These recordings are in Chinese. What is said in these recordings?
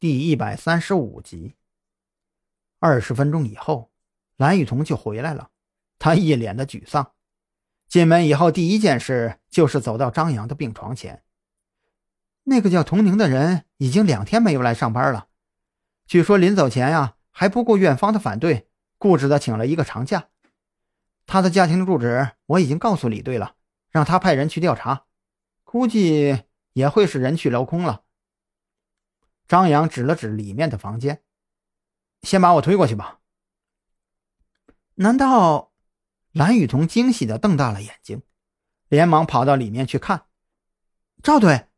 第一百三十五集。二十分钟以后，蓝雨桐就回来了，他一脸的沮丧。进门以后，第一件事就是走到张扬的病床前。那个叫童宁的人已经两天没有来上班了，据说临走前呀，还不顾院方的反对，固执的请了一个长假。他的家庭住址我已经告诉李队了，让他派人去调查，估计也会是人去楼空了。张扬指了指里面的房间，先把我推过去吧。难道？蓝雨桐惊喜的瞪大了眼睛，连忙跑到里面去看。赵队，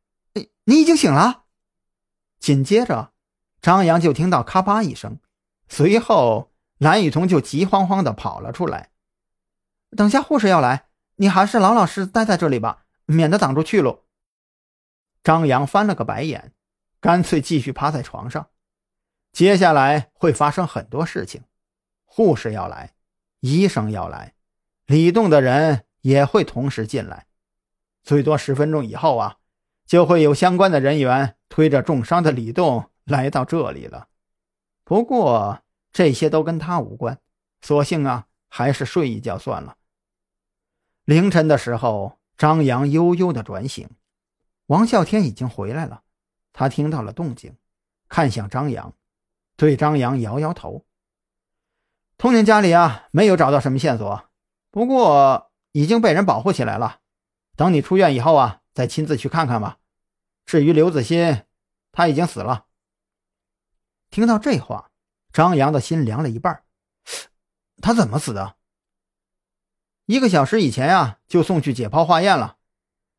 你已经醒了。紧接着，张扬就听到咔吧一声，随后蓝雨桐就急慌慌的跑了出来。等下护士要来，你还是老老实实待在这里吧，免得挡住去路。张扬翻了个白眼。干脆继续趴在床上。接下来会发生很多事情，护士要来，医生要来，李栋的人也会同时进来。最多十分钟以后啊，就会有相关的人员推着重伤的李栋来到这里了。不过这些都跟他无关，索性啊，还是睡一觉算了。凌晨的时候，张扬悠悠的转醒，王啸天已经回来了。他听到了动静，看向张扬，对张扬摇摇头。童宁家里啊，没有找到什么线索，不过已经被人保护起来了。等你出院以后啊，再亲自去看看吧。至于刘子欣，他已经死了。听到这话，张扬的心凉了一半。他怎么死的？一个小时以前呀，就送去解剖化验了。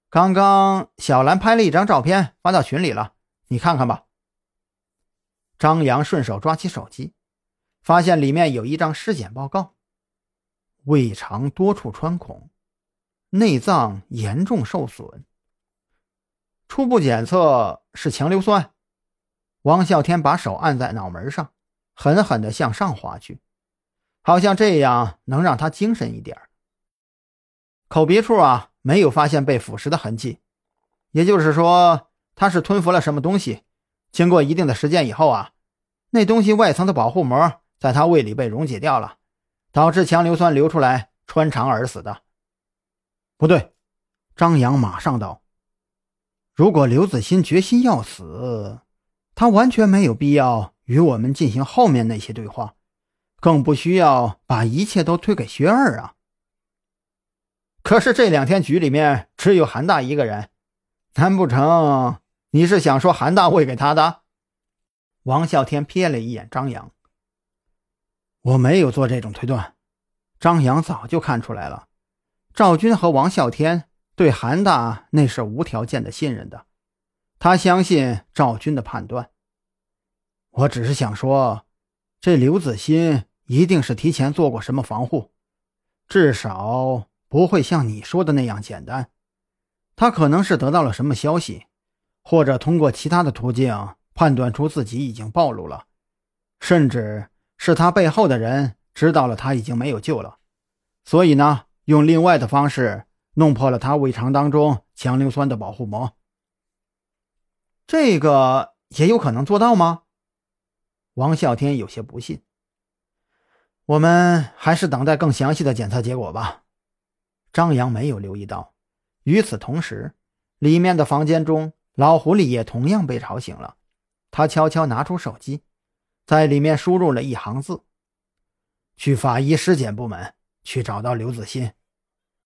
刚刚小兰拍了一张照片发到群里了。你看看吧。张扬顺手抓起手机，发现里面有一张尸检报告：胃肠多处穿孔，内脏严重受损。初步检测是强硫酸。王啸天把手按在脑门上，狠狠地向上划去，好像这样能让他精神一点口鼻处啊，没有发现被腐蚀的痕迹，也就是说。他是吞服了什么东西，经过一定的时间以后啊，那东西外层的保护膜在他胃里被溶解掉了，导致强硫酸流出来穿肠而死的。不对，张扬马上道：“如果刘子欣决心要死，他完全没有必要与我们进行后面那些对话，更不需要把一切都推给薛二啊。可是这两天局里面只有韩大一个人，难不成？”你是想说韩大会给他的？王啸天瞥了一眼张扬，我没有做这种推断。张扬早就看出来了，赵军和王啸天对韩大那是无条件的信任的，他相信赵军的判断。我只是想说，这刘子欣一定是提前做过什么防护，至少不会像你说的那样简单。他可能是得到了什么消息。或者通过其他的途径判断出自己已经暴露了，甚至是他背后的人知道了他已经没有救了，所以呢，用另外的方式弄破了他胃肠当中强硫酸的保护膜。这个也有可能做到吗？王啸天有些不信。我们还是等待更详细的检测结果吧。张扬没有留意到，与此同时，里面的房间中。老狐狸也同样被吵醒了，他悄悄拿出手机，在里面输入了一行字：“去法医尸检部门去找到刘子欣。”